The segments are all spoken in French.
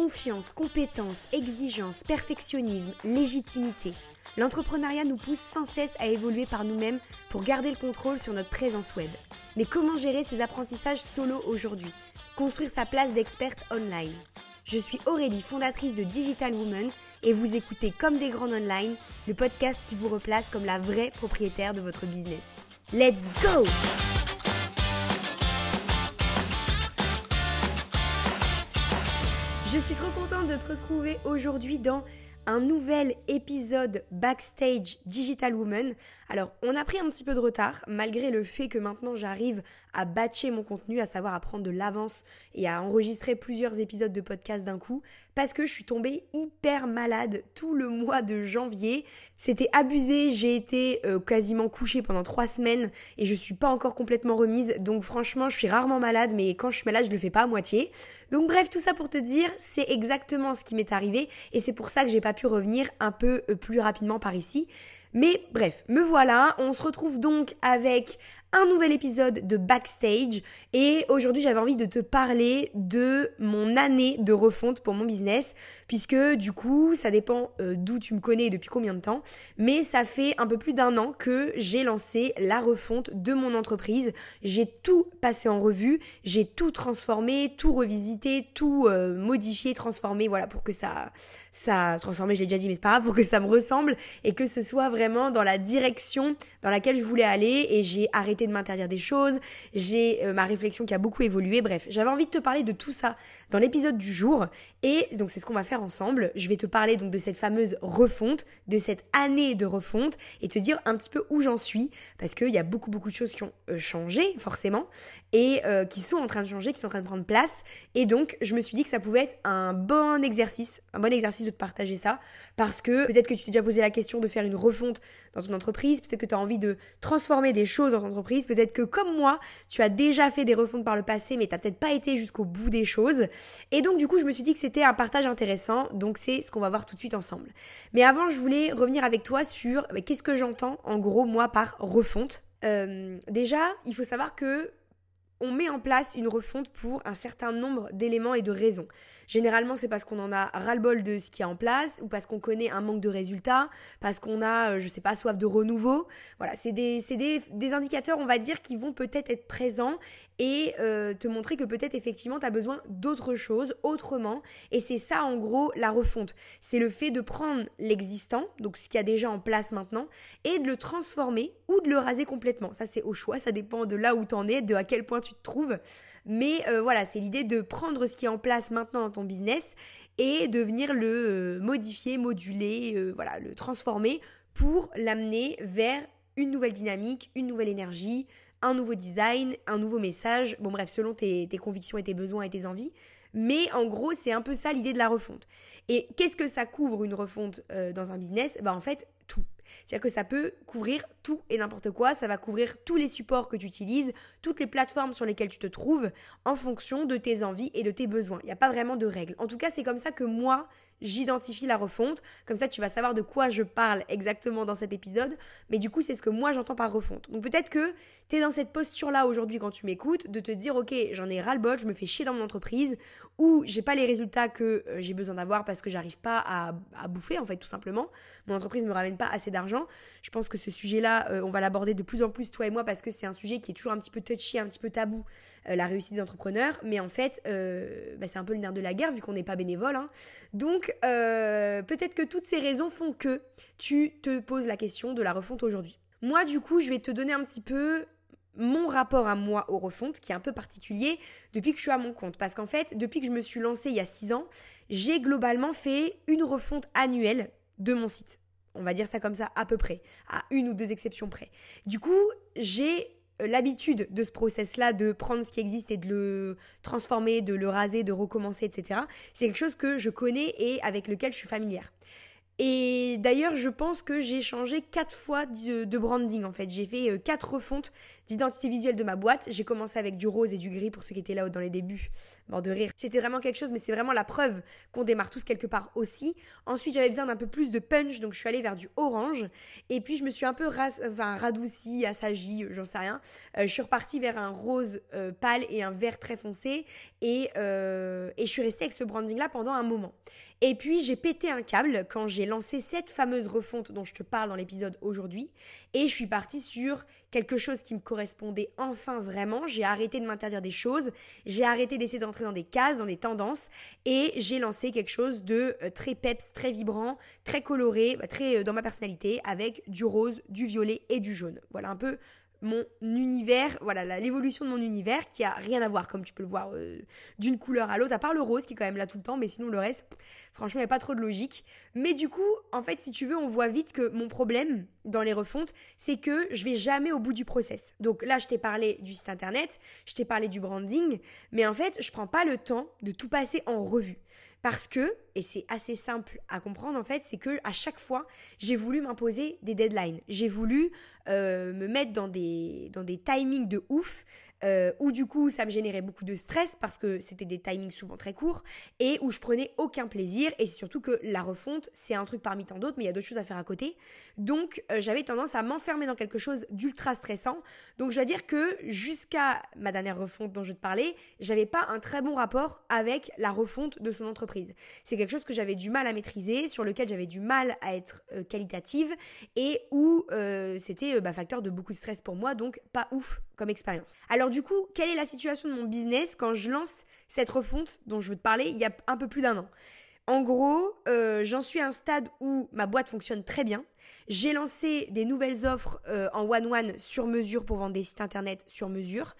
Confiance, compétence, exigence, perfectionnisme, légitimité. L'entrepreneuriat nous pousse sans cesse à évoluer par nous-mêmes pour garder le contrôle sur notre présence web. Mais comment gérer ces apprentissages solo aujourd'hui? Construire sa place d'experte online. Je suis Aurélie, fondatrice de Digital Woman, et vous écoutez Comme des grandes online, le podcast qui vous replace comme la vraie propriétaire de votre business. Let's go Je suis trop contente de te retrouver aujourd'hui dans un nouvel épisode Backstage Digital Woman. Alors, on a pris un petit peu de retard, malgré le fait que maintenant j'arrive à batcher mon contenu, à savoir à prendre de l'avance et à enregistrer plusieurs épisodes de podcast d'un coup, parce que je suis tombée hyper malade tout le mois de janvier. C'était abusé, j'ai été euh, quasiment couchée pendant trois semaines et je suis pas encore complètement remise, donc franchement je suis rarement malade, mais quand je suis malade je le fais pas à moitié. Donc bref, tout ça pour te dire, c'est exactement ce qui m'est arrivé et c'est pour ça que j'ai pas pu revenir un peu euh, plus rapidement par ici. Mais bref, me voilà, on se retrouve donc avec un nouvel épisode de Backstage. Et aujourd'hui j'avais envie de te parler de mon année de refonte pour mon business puisque du coup ça dépend euh, d'où tu me connais et depuis combien de temps mais ça fait un peu plus d'un an que j'ai lancé la refonte de mon entreprise. J'ai tout passé en revue j'ai tout transformé tout revisité tout euh, modifié transformé voilà pour que ça ça transformé je l'ai déjà dit mais c'est pas grave pour que ça me ressemble et que ce soit vraiment dans la direction dans laquelle je voulais aller. Et j'ai arrêté de m'interdire des choses, j'ai euh, ma réflexion qui a beaucoup évolué, bref, j'avais envie de te parler de tout ça dans l'épisode du jour. Et donc c'est ce qu'on va faire ensemble. Je vais te parler donc de cette fameuse refonte, de cette année de refonte et te dire un petit peu où j'en suis parce qu'il y a beaucoup beaucoup de choses qui ont euh, changé forcément et euh, qui sont en train de changer, qui sont en train de prendre place. Et donc je me suis dit que ça pouvait être un bon exercice, un bon exercice de te partager ça parce que peut-être que tu t'es déjà posé la question de faire une refonte dans ton entreprise, peut-être que tu as envie de transformer des choses dans ton entreprise, peut-être que comme moi, tu as déjà fait des refontes par le passé mais tu peut-être pas été jusqu'au bout des choses et donc du coup, je me suis dit que c'était un partage intéressant, donc c'est ce qu'on va voir tout de suite ensemble. Mais avant, je voulais revenir avec toi sur qu'est-ce que j'entends en gros moi par refonte. Euh, déjà, il faut savoir que on met en place une refonte pour un certain nombre d'éléments et de raisons. Généralement, c'est parce qu'on en a ras-le-bol de ce qui est en place ou parce qu'on connaît un manque de résultats, parce qu'on a, euh, je sais pas, soif de renouveau. Voilà, c'est des, des, des, indicateurs, on va dire, qui vont peut-être être présents et euh, te montrer que peut-être effectivement tu as besoin d'autre chose, autrement. Et c'est ça, en gros, la refonte. C'est le fait de prendre l'existant, donc ce qui a déjà en place maintenant, et de le transformer ou de le raser complètement. Ça, c'est au choix, ça dépend de là où tu en es, de à quel point tu te trouves. Mais euh, voilà, c'est l'idée de prendre ce qui est en place maintenant dans ton business et de venir le euh, modifier, moduler, voilà, le transformer pour l'amener vers une nouvelle dynamique, une nouvelle énergie, un nouveau design, un nouveau message. Bon bref, selon tes, convictions et tes besoins et tes envies. Mais en gros, c'est un peu ça l'idée de la refonte. Et qu'est-ce que ça couvre une refonte dans un business? Bah en fait, tout. C'est-à-dire que ça peut couvrir tout et n'importe quoi, ça va couvrir tous les supports que tu utilises, toutes les plateformes sur lesquelles tu te trouves, en fonction de tes envies et de tes besoins. Il n'y a pas vraiment de règles. En tout cas, c'est comme ça que moi, j'identifie la refonte. Comme ça, tu vas savoir de quoi je parle exactement dans cet épisode. Mais du coup, c'est ce que moi j'entends par refonte. Donc peut-être que tu es dans cette posture-là aujourd'hui quand tu m'écoutes, de te dire, ok, j'en ai ras-le-bol, je me fais chier dans mon entreprise, ou j'ai pas les résultats que euh, j'ai besoin d'avoir parce que j'arrive pas à, bouffer, en fait, tout simplement. Mon entreprise me ramène pas assez d'argent. Je pense que ce sujet-là, euh, on va l'aborder de plus en plus, toi et moi, parce que c'est un sujet qui est toujours un petit peu touchy, un petit peu tabou, euh, la réussite des entrepreneurs. Mais en fait, bah, c'est un peu le nerf de la guerre, vu qu'on n'est pas bénévole. Hein. Donc, euh, peut-être que toutes ces raisons font que tu te poses la question de la refonte aujourd'hui. Moi, du coup, je vais te donner un petit peu mon rapport à moi aux refontes, qui est un peu particulier depuis que je suis à mon compte. Parce qu'en fait, depuis que je me suis lancée il y a 6 ans, j'ai globalement fait une refonte annuelle de mon site. On va dire ça comme ça à peu près, à une ou deux exceptions près. Du coup, j'ai l'habitude de ce process-là, de prendre ce qui existe et de le transformer, de le raser, de recommencer, etc. C'est quelque chose que je connais et avec lequel je suis familière. Et d'ailleurs, je pense que j'ai changé quatre fois de, branding en fait. J'ai fait euh, quatre refontes d'identité visuelle de ma boîte. J'ai commencé avec du rose et du gris pour ceux qui étaient là dans les débuts, mort de rire. C'était vraiment quelque chose, mais c'est vraiment la preuve qu'on démarre tous quelque part aussi. Ensuite, j'avais besoin d'un peu plus de punch, donc je suis allée vers du orange. Et puis, je me suis un peu ras enfin, radoucie, assagie, j'en sais rien. Euh, je suis repartie vers un rose euh, pâle et un vert très foncé. Et, euh, et je suis restée avec ce branding-là pendant un moment. Et puis j'ai pété un câble quand j'ai lancé cette fameuse refonte dont je te parle dans l'épisode aujourd'hui. Et je suis partie sur quelque chose qui me correspondait enfin vraiment. J'ai arrêté de m'interdire des choses, j'ai arrêté d'essayer d'entrer dans des cases, dans des tendances, et j'ai lancé quelque chose de euh, très peps, très vibrant, très coloré, bah, très euh, dans ma personnalité, avec du rose, du violet et du jaune. Voilà un peu mon univers, voilà l'évolution de mon univers qui a rien à voir comme tu peux le voir euh, d'une couleur à l'autre, à part le rose qui est quand même là tout le temps, mais sinon le reste, franchement il n'y a pas trop de logique. Mais du coup, en fait, si tu veux, on voit vite que mon problème dans les refontes, c'est que je vais jamais au bout du process. Donc là, je t'ai parlé du site internet, je t'ai parlé du branding, mais en fait, je prends pas le temps de tout passer en revue. Parce que, et c'est assez simple à comprendre en fait, c'est que à chaque fois, j'ai voulu m'imposer des deadlines. J'ai voulu euh, me mettre dans des, dans des timings de ouf euh, où du coup ça me générait beaucoup de stress parce que c'était des timings souvent très courts et où je prenais aucun plaisir. Et c'est surtout que la refonte c'est un truc parmi tant d'autres mais il y a d'autres choses à faire à côté. Donc euh, j'avais tendance à m'enfermer dans quelque chose d'ultra stressant. Donc je dois dire que jusqu'à ma dernière refonte dont je te parlais j'avais pas un très bon rapport avec la refonte de son entreprise. C'est quelque chose que j'avais du mal à maîtriser sur lequel j'avais du mal à être euh, qualitative et où c'était bah, facteur de beaucoup de stress pour moi donc pas ouf expérience alors du coup, quelle est la situation de mon business quand je lance cette refonte dont je veux te parler il y a un peu plus d'un an? En gros, euh, j'en suis à un stade où ma boîte fonctionne très bien. J'ai lancé des nouvelles offres euh, en one-one sur mesure pour vendre des sites internet sur mesure.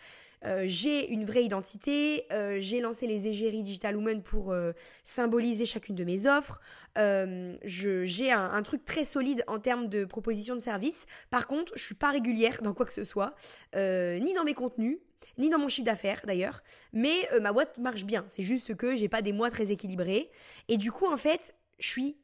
Euh, j'ai une vraie identité, j'ai lancé les égéries Digital Woman pour symboliser chacune de mes offres. j'ai un, truc très solide en termes de proposition de service. Par contre, je suis pas régulière dans quoi que ce soit, ni dans mes contenus, ni dans mon chiffre d'affaires d'ailleurs, mais euh, ma boîte marche bien. C'est juste que j'ai pas des mois très équilibrés. Et du coup, en fait, je suis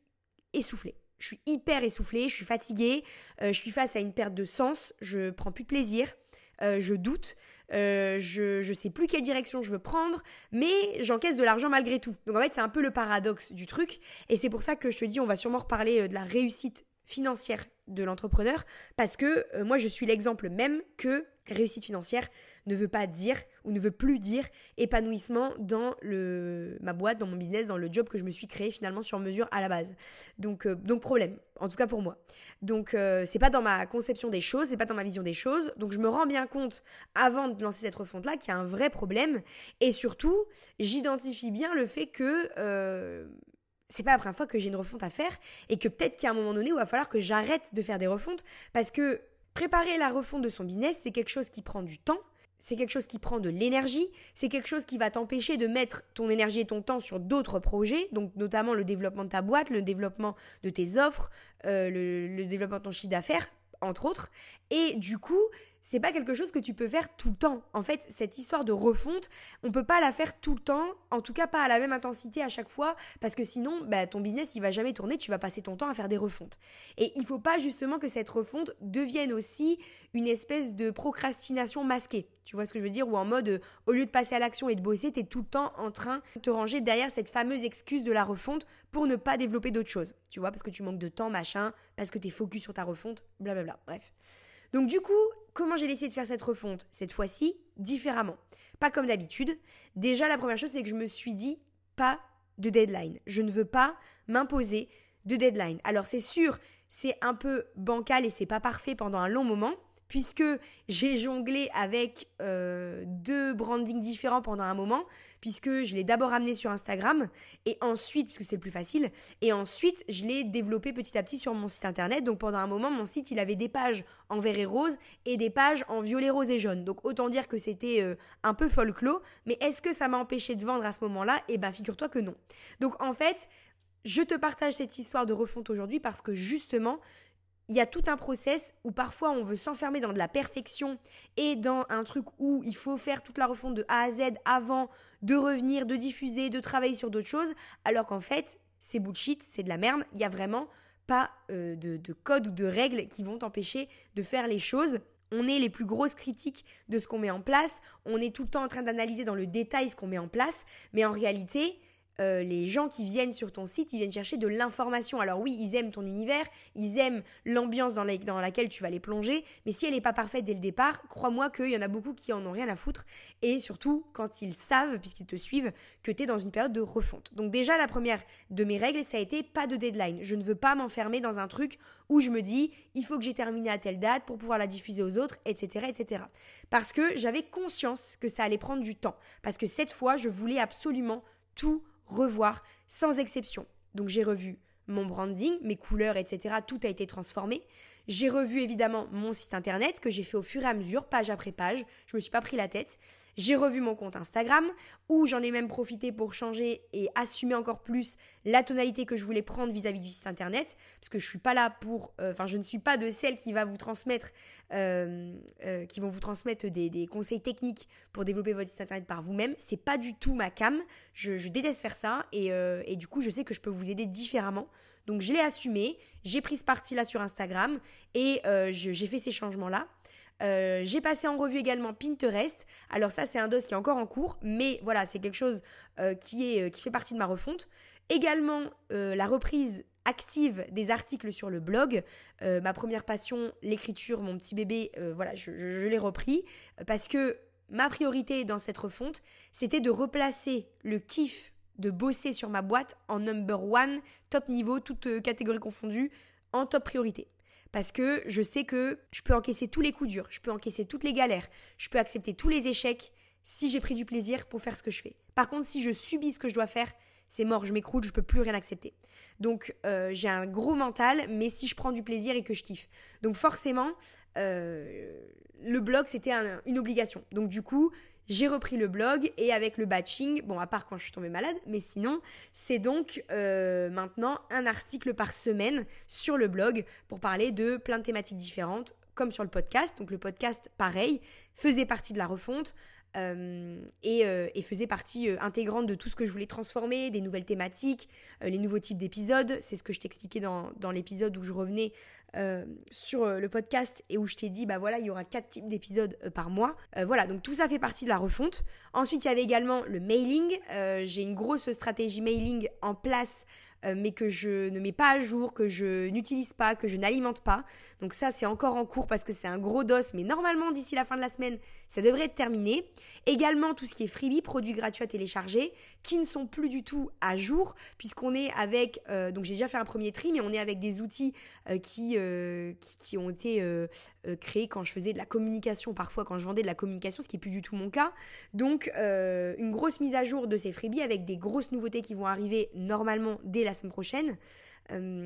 essoufflée. Je suis hyper essoufflée, je suis fatiguée, euh, je suis face à une perte de sens, je prends plus de plaisir, euh, je doute, je, je sais plus quelle direction je veux prendre, mais j'encaisse de l'argent malgré tout. Donc en fait, c'est un peu le paradoxe du truc, et c'est pour ça que je te dis, on va sûrement reparler de la réussite financière de l'entrepreneur, parce que moi, je suis l'exemple même que réussite financière, ne veut pas dire ou ne veut plus dire épanouissement dans le, ma boîte, dans mon business, dans le job que je me suis créé finalement sur mesure à la base. Donc, euh, donc problème, en tout cas pour moi. Donc euh, c'est pas dans ma conception des choses, c'est pas dans ma vision des choses. Donc je me rends bien compte avant de lancer cette refonte là qu'il y a un vrai problème et surtout j'identifie bien le fait que euh, c'est pas la première fois que j'ai une refonte à faire et que peut-être qu'à un moment donné il va falloir que j'arrête de faire des refontes parce que préparer la refonte de son business c'est quelque chose qui prend du temps c'est quelque chose qui prend de l'énergie, c'est quelque chose qui va t'empêcher de mettre ton énergie et ton temps sur d'autres projets, donc notamment le développement de ta boîte, le développement de tes offres, euh, le, le développement de ton chiffre d'affaires, entre autres. Et du coup, c'est pas quelque chose que tu peux faire tout le temps. En fait, cette histoire de refonte, on peut pas la faire tout le temps, en tout cas pas à la même intensité à chaque fois, parce que sinon, bah, ton business il va jamais tourner, tu vas passer ton temps à faire des refontes. Et il faut pas justement que cette refonte devienne aussi une espèce de procrastination masquée. Tu vois ce que je veux dire? Ou en mode, euh, au lieu de passer à l'action et de bosser, tu es tout le temps en train de te ranger derrière cette fameuse excuse de la refonte pour ne pas développer d'autres choses. Tu vois, parce que tu manques de temps, machin, parce que tu es focus sur ta refonte, blablabla. Bref. Donc du coup, comment j'ai décidé de faire cette refonte? Cette fois-ci, différemment. Pas comme d'habitude. Déjà, la première chose, c'est que je me suis dit, pas de deadline. Je ne veux pas m'imposer de deadline. Alors c'est sûr, c'est un peu bancal et c'est pas parfait pendant un long moment, puisque j'ai jonglé avec euh, deux brandings différents pendant un moment, puisque je l'ai d'abord amené sur Instagram, et ensuite, puisque c'est le plus facile, et ensuite je l'ai développé petit à petit sur mon site internet. Donc pendant un moment, mon site, il avait des pages en vert et rose et des pages en violet, rose et jaune. Donc autant dire que c'était euh, un peu folklore, mais est-ce que ça m'a empêché de vendre à ce moment-là? Eh ben figure-toi que non. Donc en fait, je te partage cette histoire de refonte aujourd'hui parce que justement, il y a tout un process où parfois on veut s'enfermer dans de la perfection et dans un truc où il faut faire toute la refonte de A à Z avant de revenir, de diffuser, de travailler sur d'autres choses, alors qu'en fait, c'est bullshit, c'est de la merde, il y a vraiment pas euh, de, de code ou de règles qui vont t'empêcher de faire les choses. On est les plus grosses critiques de ce qu'on met en place, on est tout le temps en train d'analyser dans le détail ce qu'on met en place, mais en réalité, euh, les gens qui viennent sur ton site, ils viennent chercher de l'information. Alors oui, ils aiment ton univers, ils aiment l'ambiance dans, laquelle tu vas les plonger, mais si elle n'est pas parfaite dès le départ, crois-moi qu'il y en a beaucoup qui en ont rien à foutre, et surtout quand ils savent, puisqu'ils te suivent, que tu es dans une période de refonte. Donc déjà, la première de mes règles, ça a été pas de deadline. Je ne veux pas m'enfermer dans un truc où je me dis, il faut que j'ai terminé à telle date pour pouvoir la diffuser aux autres, etc. etc. Parce que j'avais conscience que ça allait prendre du temps. Parce que cette fois, je voulais absolument tout revoir sans exception. Donc j'ai revu mon branding, mes couleurs, etc. Tout a été transformé. J'ai revu évidemment mon site internet que j'ai fait au fur et à mesure, page après page. Je me suis pas pris la tête. J'ai revu mon compte Instagram, où j'en ai même profité pour changer et assumer encore plus la tonalité que je voulais prendre vis-à-vis du site internet, parce que je suis pas là pour, euh, enfin, je ne suis pas de celle qui va vous transmettre, euh, euh, vont vous transmettre des, conseils techniques pour développer votre site internet par vous-même. C'est pas du tout ma cam. Je, déteste faire ça, et du coup, je sais que je peux vous aider différemment. Donc je l'ai assumé, j'ai pris ce parti-là sur Instagram et j'ai fait ces changements-là. Euh, j'ai passé en revue également Pinterest. Alors ça, c'est un dos qui est encore en cours, mais voilà, c'est quelque chose euh, qui, est, euh, qui fait partie de ma refonte. Également, la reprise active des articles sur le blog. ma première passion, l'écriture, mon petit bébé, voilà, je, je l'ai repris parce que ma priorité dans cette refonte, c'était de replacer le kiff de bosser sur ma boîte en number one, top niveau, toutes catégories confondues, en top priorité parce que je sais que je peux encaisser tous les coups durs, je peux encaisser toutes les galères, je peux accepter tous les échecs si j'ai pris du plaisir pour faire ce que je fais. Par contre, si je subis ce que je dois faire, c'est mort, je m'écroule, je peux plus rien accepter. Donc euh, j'ai un gros mental, mais si je prends du plaisir et que je kiffe. Donc forcément, euh, le blog c'était une obligation. Donc du coup, j'ai repris le blog et avec le batching, bon à part quand je suis tombée malade, mais sinon c'est donc euh, maintenant un article par semaine sur le blog pour parler de plein de thématiques différentes comme sur le podcast. Donc le podcast pareil faisait partie de la refonte. Euh, euh, et, faisait partie intégrante de tout ce que je voulais transformer, des nouvelles thématiques, les nouveaux types d'épisodes. C'est ce que je t'expliquais dans, dans l'épisode où je revenais euh, sur euh, le podcast et où je t'ai dit, bah voilà, il y aura quatre types d'épisodes euh, par mois. voilà, donc tout ça fait partie de la refonte. Ensuite, il y avait également le mailing. J'ai une grosse stratégie mailing en place mais que je ne mets pas à jour, que je n'utilise pas, que je n'alimente pas. Donc ça, c'est encore en cours parce que c'est un gros dos, mais normalement, d'ici la fin de la semaine, ça devrait être terminé. Également, tout ce qui est freebie, produits gratuits à télécharger, qui ne sont plus du tout à jour, puisqu'on est avec, donc j'ai déjà fait un premier tri, mais on est avec des outils qui, euh, qui, ont été euh, euh, créés quand je faisais de la communication, parfois quand je vendais de la communication, ce qui n'est plus du tout mon cas. Donc une grosse mise à jour de ces freebies avec des grosses nouveautés qui vont arriver normalement dès la semaine prochaine.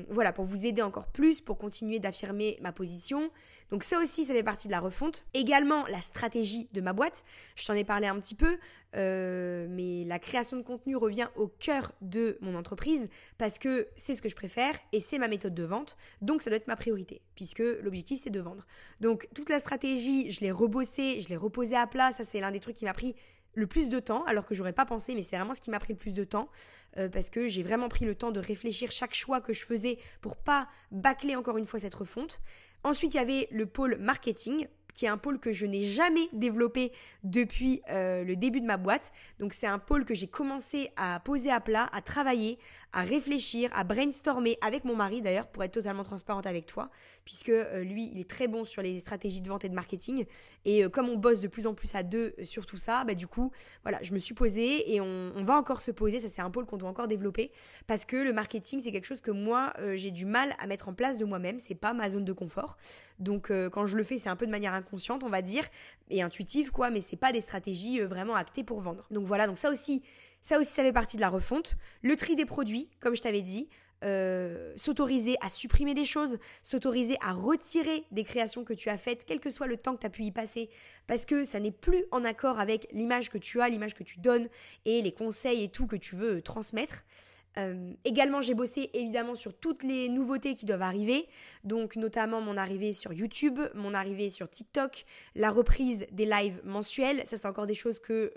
Voilà, pour vous aider encore plus, pour continuer d'affirmer ma position. Donc ça aussi, ça fait partie de la refonte. Également, la stratégie de ma boîte. Je t'en ai parlé un petit peu. Euh, mais la création de contenu revient au cœur de mon entreprise parce que c'est ce que je préfère et c'est ma méthode de vente. Donc ça doit être ma priorité puisque l'objectif c'est de vendre. Donc toute la stratégie, je l'ai rebossée, je l'ai reposée à plat. Ça c'est l'un des trucs qui m'a pris le plus de temps, alors que j'aurais pas pensé, mais c'est vraiment ce qui m'a pris le plus de temps, euh, parce que j'ai vraiment pris le temps de réfléchir chaque choix que je faisais pour pas bâcler encore une fois cette refonte. Ensuite, il y avait le pôle marketing qui est un pôle que je n'ai jamais développé depuis euh, le début de ma boîte. Donc c'est un pôle que j'ai commencé à poser à plat, à travailler, à réfléchir, à brainstormer avec mon mari d'ailleurs pour être totalement transparente avec toi, puisque euh, lui il est très bon sur les stratégies de vente et de marketing. Et euh, comme on bosse de plus en plus à deux sur tout ça, bah, du coup voilà, je me suis posée et on, va encore se poser, ça c'est un pôle qu'on doit encore développer, parce que le marketing c'est quelque chose que moi j'ai du mal à mettre en place de moi-même, c'est pas ma zone de confort. Donc quand je le fais c'est un peu de manière inconsciente, on va dire, et intuitive, quoi, mais c'est pas des stratégies euh, vraiment actées pour vendre. Donc voilà, donc ça aussi, ça aussi, ça fait partie de la refonte. Le tri des produits, comme je t'avais dit, euh, s'autoriser à supprimer des choses, s'autoriser à retirer des créations que tu as faites, quel que soit le temps que tu as pu y passer, parce que ça n'est plus en accord avec l'image que tu as, l'image que tu donnes et les conseils et tout que tu veux transmettre. Euh, également, j'ai bossé évidemment sur toutes les nouveautés qui doivent arriver, donc notamment mon arrivée sur YouTube, mon arrivée sur TikTok, la reprise des lives mensuels, ça c'est encore des choses que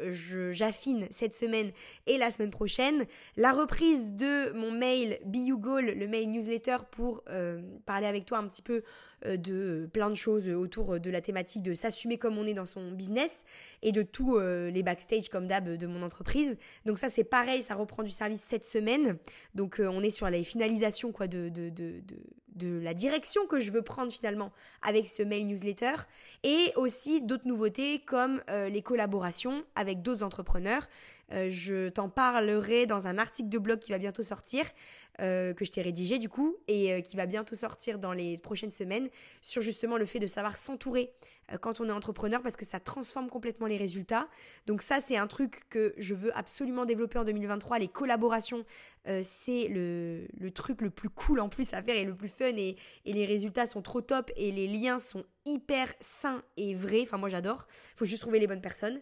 j'affine cette semaine et la semaine prochaine, la reprise de mon mail Be Goal, le mail newsletter pour euh, parler avec toi un petit peu de plein de choses autour de la thématique de s'assumer comme on est dans son business et de tous les backstage comme d'hab de mon entreprise. Donc ça c'est pareil, ça reprend du service cette semaine. Donc on est sur les finalisations quoi de, de, de, de de la direction que je veux prendre finalement avec ce mail newsletter et aussi d'autres nouveautés comme euh, les collaborations avec d'autres entrepreneurs. Euh, je t'en parlerai dans un article de blog qui va bientôt sortir, euh, que je t'ai rédigé du coup, et qui va bientôt sortir dans les prochaines semaines, sur justement le fait de savoir s'entourer quand on est entrepreneur parce que ça transforme complètement les résultats. Donc ça, c'est un truc que je veux absolument développer en 2023. Les collaborations, c'est le, truc le plus cool en plus à faire et le plus fun et, et les résultats sont trop top et les liens sont hyper sains et vrais. Enfin, moi j'adore. Faut juste trouver les bonnes personnes.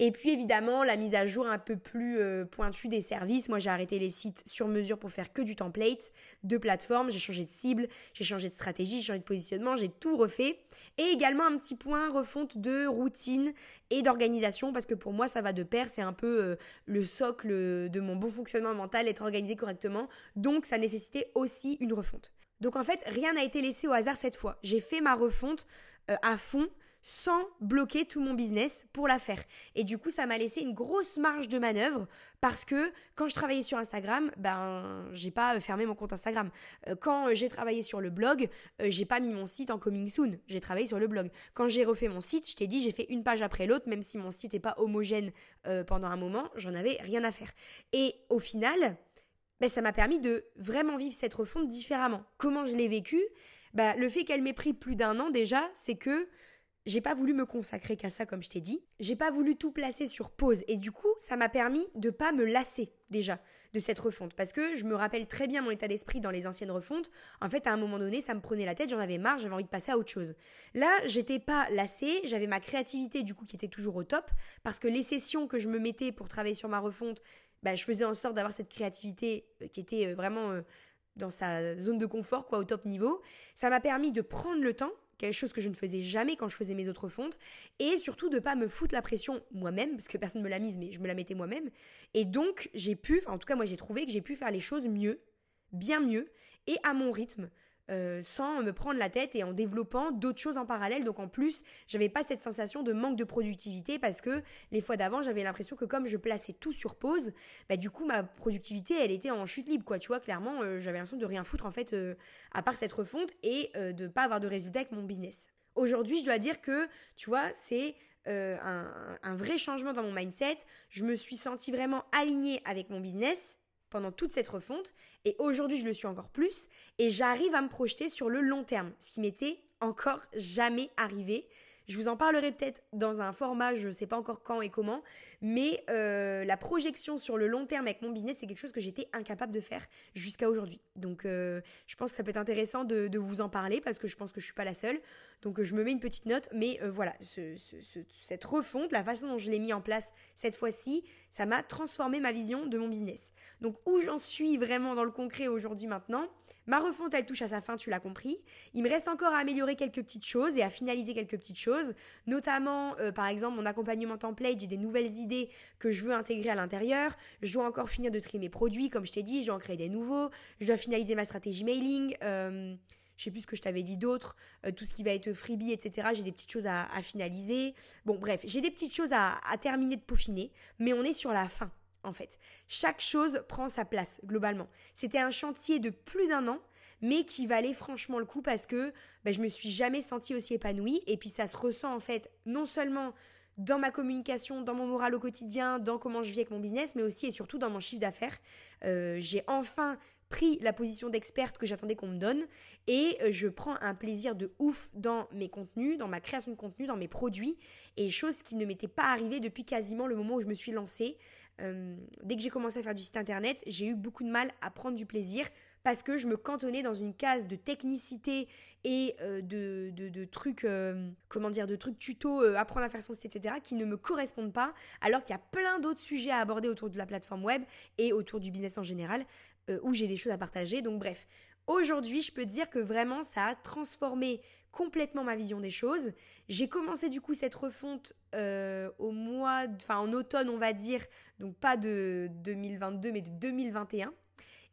Et puis évidemment, la mise à jour un peu plus euh, pointue des services. Moi, j'ai arrêté les sites sur mesure pour faire que du template, de plateforme. J'ai changé de cible, j'ai changé de stratégie, j'ai changé de positionnement, j'ai tout refait. Et également un petit point refonte de routine et d'organisation parce que pour moi, ça va de pair. C'est un peu euh, le socle de mon bon fonctionnement mental, être organisé correctement. Donc, ça nécessitait aussi une refonte. Donc en fait, rien n'a été laissé au hasard cette fois. J'ai fait ma refonte euh, à fond sans bloquer tout mon business pour la faire. Et du coup, ça m'a laissé une grosse marge de manœuvre parce que quand je travaillais sur Instagram, ben j'ai pas euh, fermé mon compte Instagram. Euh, quand j'ai travaillé sur le blog, j'ai pas mis mon site en coming soon. J'ai travaillé sur le blog. Quand j'ai refait mon site, je t'ai dit j'ai fait une page après l'autre, même si mon site n'est pas homogène pendant un moment, j'en avais rien à faire. Et au final, ben, ça m'a permis de vraiment vivre cette refonte différemment. Comment je l'ai vécu? Bah, Le fait qu'elle m'ait pris plus d'un an déjà, c'est que j'ai pas voulu me consacrer qu'à ça, comme je t'ai dit. J'ai pas voulu tout placer sur pause. Et du coup, ça m'a permis de pas me lasser déjà de cette refonte. Parce que je me rappelle très bien mon état d'esprit dans les anciennes refontes. En fait, à un moment donné, ça me prenait la tête, j'en avais marre, j'avais envie de passer à autre chose. Là, j'étais pas lassée, j'avais ma créativité du coup qui était toujours au top. Parce que les sessions que je me mettais pour travailler sur ma refonte, bah, je faisais en sorte d'avoir cette créativité euh, qui était euh, vraiment euh, dans sa zone de confort, quoi, au top niveau. Ça m'a permis de prendre le temps, quelque chose que je ne faisais jamais quand je faisais mes autres fontes, et surtout de pas me foutre la pression moi-même, parce que personne ne me l'a mise, mais je me la mettais moi-même. Et donc, j'ai pu, en tout cas, moi j'ai trouvé que j'ai pu faire les choses mieux, bien mieux, et à mon rythme. Euh, sans me prendre la tête et en développant d'autres choses en parallèle. Donc en plus, j'avais pas cette sensation de manque de productivité parce que les fois d'avant, j'avais l'impression que comme je plaçais tout sur pause, bah du coup ma productivité, elle était en chute libre quoi. Tu vois, clairement, euh, j'avais l'impression de rien foutre en fait euh, à part cette refonte et de pas avoir de résultats avec mon business. Aujourd'hui, je dois dire que, tu vois, c'est un, un vrai changement dans mon mindset. Je me suis sentie vraiment alignée avec mon business pendant toute cette refonte et aujourd'hui je le suis encore plus et j'arrive à me projeter sur le long terme, ce qui m'était encore jamais arrivé. Je vous en parlerai peut-être dans un format, je ne sais pas encore quand et comment, mais euh, la projection sur le long terme avec mon business, c'est quelque chose que j'étais incapable de faire jusqu'à aujourd'hui. Donc euh, je pense que ça peut être intéressant de, vous en parler parce que je pense que je suis pas la seule. Donc je me mets une petite note, mais euh, voilà, cette refonte, la façon dont je l'ai mis en place cette fois-ci, ça m'a transformé ma vision de mon business. Donc où j'en suis vraiment dans le concret aujourd'hui maintenant, Ma refonte, elle touche à sa fin, tu l'as compris. Il me reste encore à améliorer quelques petites choses et à finaliser quelques petites choses, notamment euh, par exemple mon accompagnement template, j'ai des nouvelles idées que je veux intégrer à l'intérieur. Je dois encore finir de trier mes produits, comme je t'ai dit, je dois en créer des nouveaux. Je dois finaliser ma stratégie mailing. Euh, je sais plus ce que je t'avais dit d'autre, euh, tout ce qui va être freebie, etc. J'ai des petites choses à, finaliser. Bon, bref, j'ai des petites choses à, terminer de peaufiner, mais on est sur la fin en fait. Chaque chose prend sa place, globalement. C'était un chantier de plus d'un an, mais qui valait franchement le coup parce que ben, je me suis jamais sentie aussi épanouie. Et puis ça se ressent en fait non seulement dans ma communication, dans mon moral au quotidien, dans comment je vis avec mon business, mais aussi et surtout dans mon chiffre d'affaires. Euh, j'ai enfin pris la position d'experte que j'attendais qu'on me donne et euh, je prends un plaisir de ouf dans mes contenus, dans ma création de contenu, dans mes produits et chose qui ne m'était pas arrivée depuis quasiment le moment où je me suis lancée. Euh, dès que j'ai commencé à faire du site internet, j'ai eu beaucoup de mal à prendre du plaisir parce que je me cantonnais dans une case de technicité et euh, de, de, trucs, comment dire, de trucs tuto, apprendre à faire son site, etc., qui ne me correspondent pas, alors qu'il y a plein d'autres sujets à aborder autour de la plateforme web et autour du business en général, où j'ai des choses à partager. Donc bref, aujourd'hui, je peux dire que vraiment, ça a transformé complètement ma vision des choses. J'ai commencé du coup cette refonte euh, au mois, enfin en automne on va dire, donc pas de 2022 mais de 2021.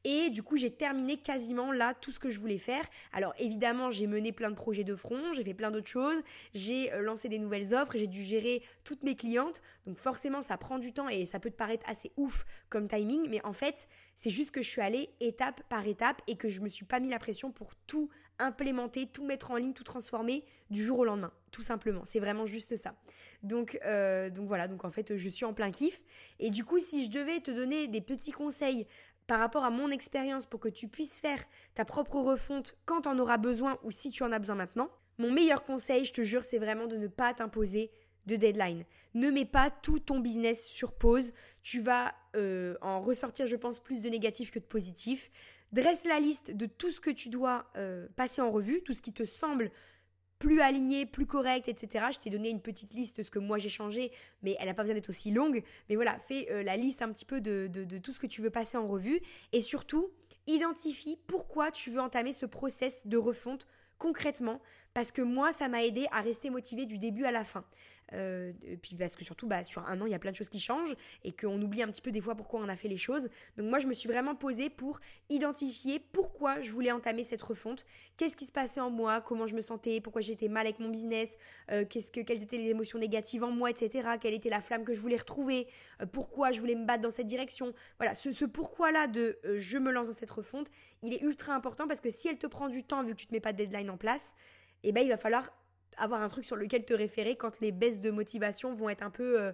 Et du coup, j'ai terminé quasiment là tout ce que je voulais faire. Alors évidemment, j'ai mené plein de projets de front, j'ai fait plein d'autres choses, j'ai euh, lancé des nouvelles offres, j'ai dû gérer toutes mes clientes. Donc forcément, ça prend du temps et ça peut te paraître assez ouf comme timing, mais en fait, c'est juste que je suis allée étape par étape et que je me suis pas mis la pression pour tout implémenter, tout mettre en ligne, tout transformer du jour au lendemain, tout simplement. C'est vraiment juste ça. Donc, euh, donc voilà, donc en fait, je suis en plein kiff. Et du coup, si je devais te donner des petits conseils par rapport à mon expérience pour que tu puisses faire ta propre refonte quand tu en auras besoin ou si tu en as besoin maintenant, mon meilleur conseil, je te jure, c'est vraiment de ne pas t'imposer de deadline. Ne mets pas tout ton business sur pause. Tu vas euh, en ressortir, je pense, plus de négatif que de positif. Dresse la liste de tout ce que tu dois euh, passer en revue, tout ce qui te semble plus aligné, plus correct, etc. Je t'ai donné une petite liste de ce que moi j'ai changé, mais elle n'a pas besoin d'être aussi longue. Mais voilà, fais euh, la liste un petit peu de, de, tout ce que tu veux passer en revue. Et surtout, identifie pourquoi tu veux entamer ce process de refonte concrètement, parce que moi, ça m'a aidé à rester motivé du début à la fin. Euh, puis parce que surtout, bah, sur un an, il y a plein de choses qui changent et qu'on oublie un petit peu des fois pourquoi on a fait les choses. Donc moi, je me suis vraiment posée pour identifier pourquoi je voulais entamer cette refonte, qu'est-ce qui se passait en moi, comment je me sentais, pourquoi j'étais mal avec mon business, euh, qu'est-ce que, quelles étaient les émotions négatives en moi, etc. Quelle était la flamme que je voulais retrouver, euh, pourquoi je voulais me battre dans cette direction? Voilà, ce, ce pourquoi-là de je me lance dans cette refonte, il est ultra important parce que si elle te prend du temps vu que tu te mets pas de deadline en place, eh ben il va falloir avoir un truc sur lequel te référer quand les baisses de motivation vont être un peu euh,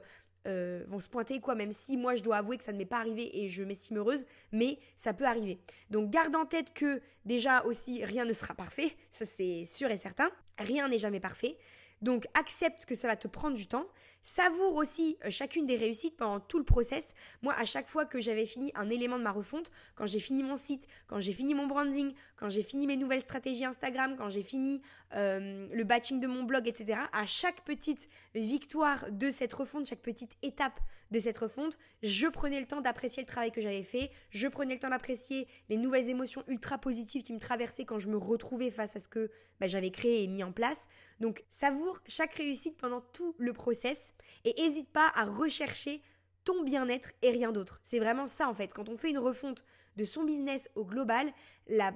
euh, vont se pointer quoi. Même si moi je dois avouer que ça ne m'est pas arrivé et je m'estime heureuse mais ça peut arriver. Donc garde en tête que déjà aussi rien ne sera parfait. Ça c'est sûr et certain. Rien n'est jamais parfait. Donc accepte que ça va te prendre du temps. Savoure aussi euh, chacune des réussites pendant tout le process. Moi, à chaque fois que j'avais fini un élément de ma refonte, quand j'ai fini mon site, quand j'ai fini mon branding, quand j'ai fini mes nouvelles stratégies Instagram, quand j'ai fini euh, le batching de mon blog, etc., à chaque petite victoire de cette refonte, chaque petite étape de cette refonte, je prenais le temps d'apprécier le travail que j'avais fait, je prenais le temps d'apprécier les nouvelles émotions ultra positives qui me traversaient quand je me retrouvais face à ce que bah, j'avais créé et mis en place. Donc savoure chaque réussite pendant tout le process et n'hésite pas à rechercher ton bien-être et rien d'autre. C'est vraiment ça en fait. Quand on fait une refonte de son business au global, la,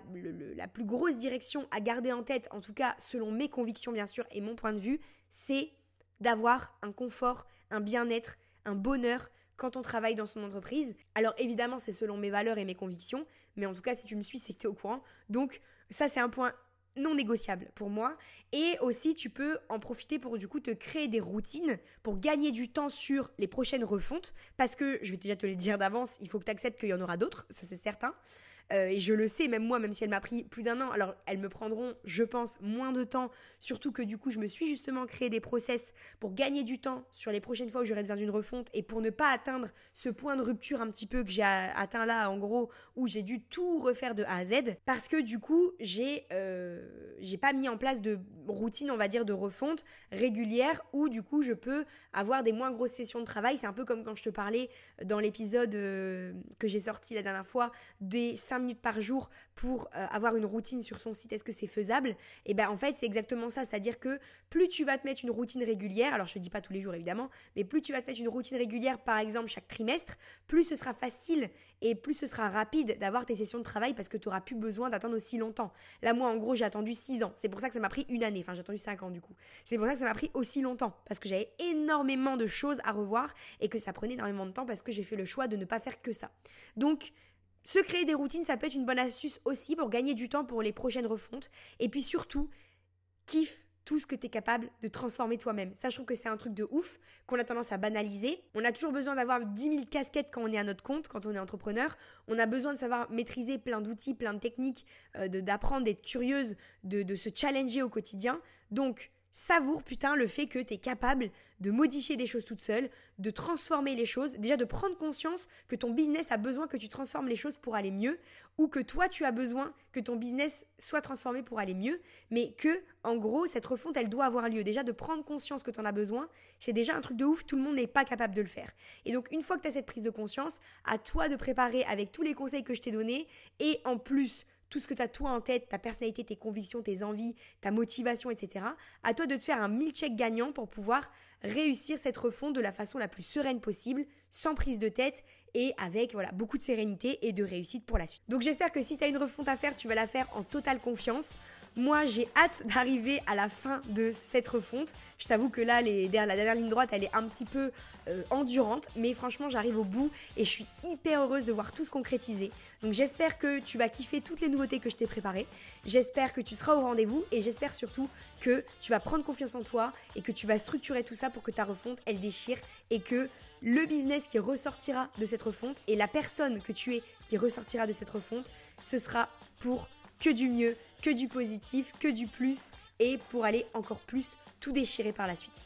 la, plus grosse direction à garder en tête, en tout cas selon mes convictions bien sûr et mon point de vue, c'est d'avoir un confort, un bien-être un bonheur quand on travaille dans son entreprise. Alors évidemment, c'est selon mes valeurs et mes convictions, mais en tout cas, si tu me suis, c'est que tu es au courant. Donc ça, c'est un point non négociable pour moi. Et aussi, tu peux en profiter pour du coup te créer des routines pour gagner du temps sur les prochaines refontes. Parce que, je vais déjà te le dire d'avance, il faut que tu acceptes qu'il y en aura d'autres, ça c'est certain. Euh, et je le sais, même moi, même si elle m'a pris plus d'un an, alors elles me prendront, je pense, moins de temps, surtout que du coup, je me suis justement créé des process pour gagner du temps sur les prochaines fois où j'aurai besoin d'une refonte et pour ne pas atteindre ce point de rupture un petit peu que j'ai atteint là, en gros, où j'ai dû tout refaire de A à Z, parce que du coup, j'ai euh, j'ai pas mis en place de routine, on va dire, de refonte régulière où du coup, je peux avoir des moins grosses sessions de travail. C'est un peu comme quand je te parlais dans l'épisode euh, que j'ai sorti la dernière fois des 5 minutes par jour pour euh, avoir une routine sur son site, est-ce que c'est faisable? Et eh ben en fait, c'est exactement ça, c'est-à-dire que plus tu vas te mettre une routine régulière, alors je te dis pas tous les jours évidemment, mais plus tu vas te mettre une routine régulière par exemple chaque trimestre, plus ce sera facile et plus ce sera rapide d'avoir tes sessions de travail parce que tu auras plus besoin d'attendre aussi longtemps. Là moi en gros, j'ai attendu 6 ans. C'est pour ça que ça m'a pris une année, enfin j'ai attendu 5 ans du coup. C'est pour ça que ça m'a pris aussi longtemps parce que j'avais énormément de choses à revoir et que ça prenait énormément de temps parce que j'ai fait le choix de ne pas faire que ça. Donc se créer des routines, ça peut être une bonne astuce aussi pour gagner du temps pour les prochaines refontes. Et puis surtout, kiffe tout ce que tu es capable de transformer toi-même. Trouve que c'est un truc de ouf qu'on a tendance à banaliser. On a toujours besoin d'avoir 10 000 casquettes quand on est à notre compte, quand on est entrepreneur. On a besoin de savoir maîtriser plein d'outils, plein de techniques, euh, d'apprendre, d'être curieuse, de, de se challenger au quotidien. Donc, savoure putain le fait que tu es capable de modifier des choses toute seule, de transformer les choses, déjà de prendre conscience que ton business a besoin que tu transformes les choses pour aller mieux ou que toi tu as besoin que ton business soit transformé pour aller mieux, mais que en gros cette refonte elle doit avoir lieu. Déjà de prendre conscience que tu en as besoin, c'est déjà un truc de ouf, tout le monde n'est pas capable de le faire. Et donc une fois que tu as cette prise de conscience, à toi de préparer avec tous les conseils que je t'ai donnés et en plus tout ce que tu as toi en tête, ta personnalité, tes convictions, tes envies, ta motivation, etc. À toi de te faire un mille check gagnant pour pouvoir réussir cette refonte de la façon la plus sereine possible, sans prise de tête et avec voilà beaucoup de sérénité et de réussite pour la suite. Donc j'espère que si tu as une refonte à faire, tu vas la faire en totale confiance. Moi, j'ai hâte d'arriver à la fin de cette refonte. Je t'avoue que là, la dernière ligne droite, elle est un petit peu euh, endurante, mais franchement, j'arrive au bout et je suis hyper heureuse de voir tout se concrétiser. Donc j'espère que tu vas kiffer toutes les nouveautés que je t'ai préparées. J'espère que tu seras au rendez-vous et j'espère surtout que tu vas prendre confiance en toi et que tu vas structurer tout ça pour que ta refonte, elle déchire et que le business qui ressortira de cette refonte et la personne que tu es qui ressortira de cette refonte, ce sera pour que du mieux, que du positif, que du plus et pour aller encore plus tout déchirer par la suite.